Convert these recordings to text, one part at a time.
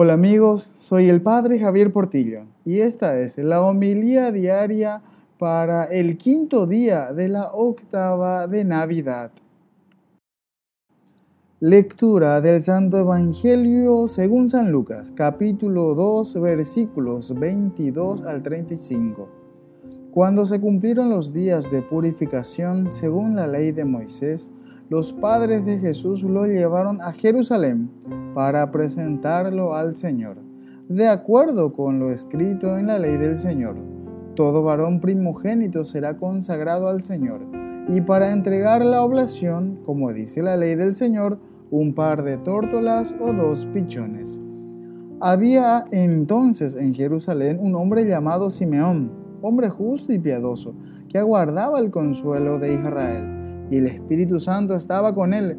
Hola amigos, soy el Padre Javier Portillo y esta es la homilía diaria para el quinto día de la octava de Navidad. Lectura del Santo Evangelio según San Lucas, capítulo 2, versículos 22 al 35. Cuando se cumplieron los días de purificación según la ley de Moisés, los padres de Jesús lo llevaron a Jerusalén para presentarlo al Señor, de acuerdo con lo escrito en la ley del Señor. Todo varón primogénito será consagrado al Señor, y para entregar la oblación, como dice la ley del Señor, un par de tórtolas o dos pichones. Había entonces en Jerusalén un hombre llamado Simeón, hombre justo y piadoso, que aguardaba el consuelo de Israel y el Espíritu Santo estaba con él.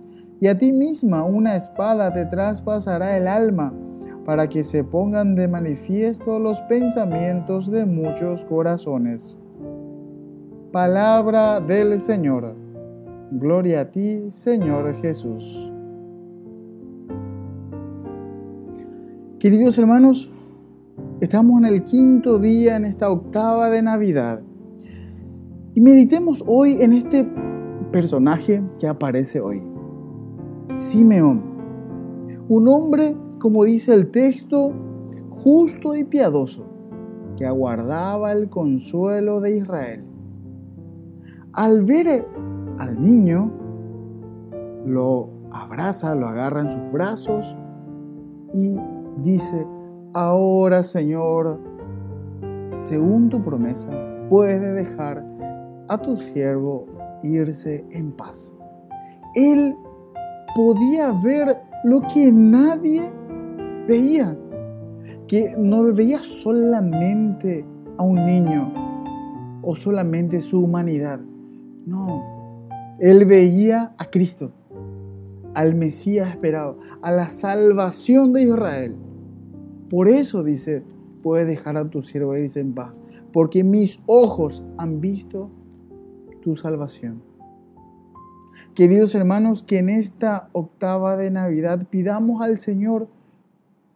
y a ti misma una espada te traspasará el alma, para que se pongan de manifiesto los pensamientos de muchos corazones. Palabra del Señor. Gloria a ti, Señor Jesús. Queridos hermanos, estamos en el quinto día en esta octava de Navidad. Y meditemos hoy en este personaje que aparece hoy. Simeón, un hombre, como dice el texto, justo y piadoso, que aguardaba el consuelo de Israel. Al ver al niño, lo abraza, lo agarra en sus brazos y dice, ahora Señor, según tu promesa, puede dejar a tu siervo irse en paz. Él podía ver lo que nadie veía, que no veía solamente a un niño o solamente su humanidad. No, él veía a Cristo, al Mesías esperado, a la salvación de Israel. Por eso dice, puedes dejar a tu siervo en paz, porque mis ojos han visto tu salvación. Queridos hermanos, que en esta octava de Navidad pidamos al Señor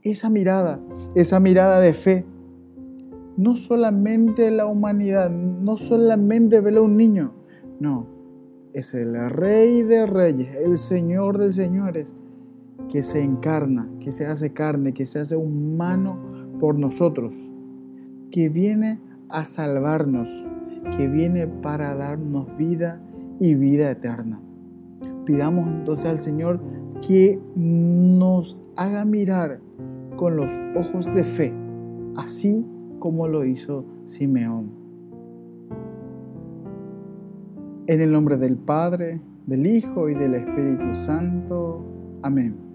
esa mirada, esa mirada de fe. No solamente la humanidad, no solamente ver a un niño, no, es el Rey de Reyes, el Señor de Señores, que se encarna, que se hace carne, que se hace humano por nosotros, que viene a salvarnos, que viene para darnos vida y vida eterna. Pidamos entonces al Señor que nos haga mirar con los ojos de fe, así como lo hizo Simeón. En el nombre del Padre, del Hijo y del Espíritu Santo. Amén.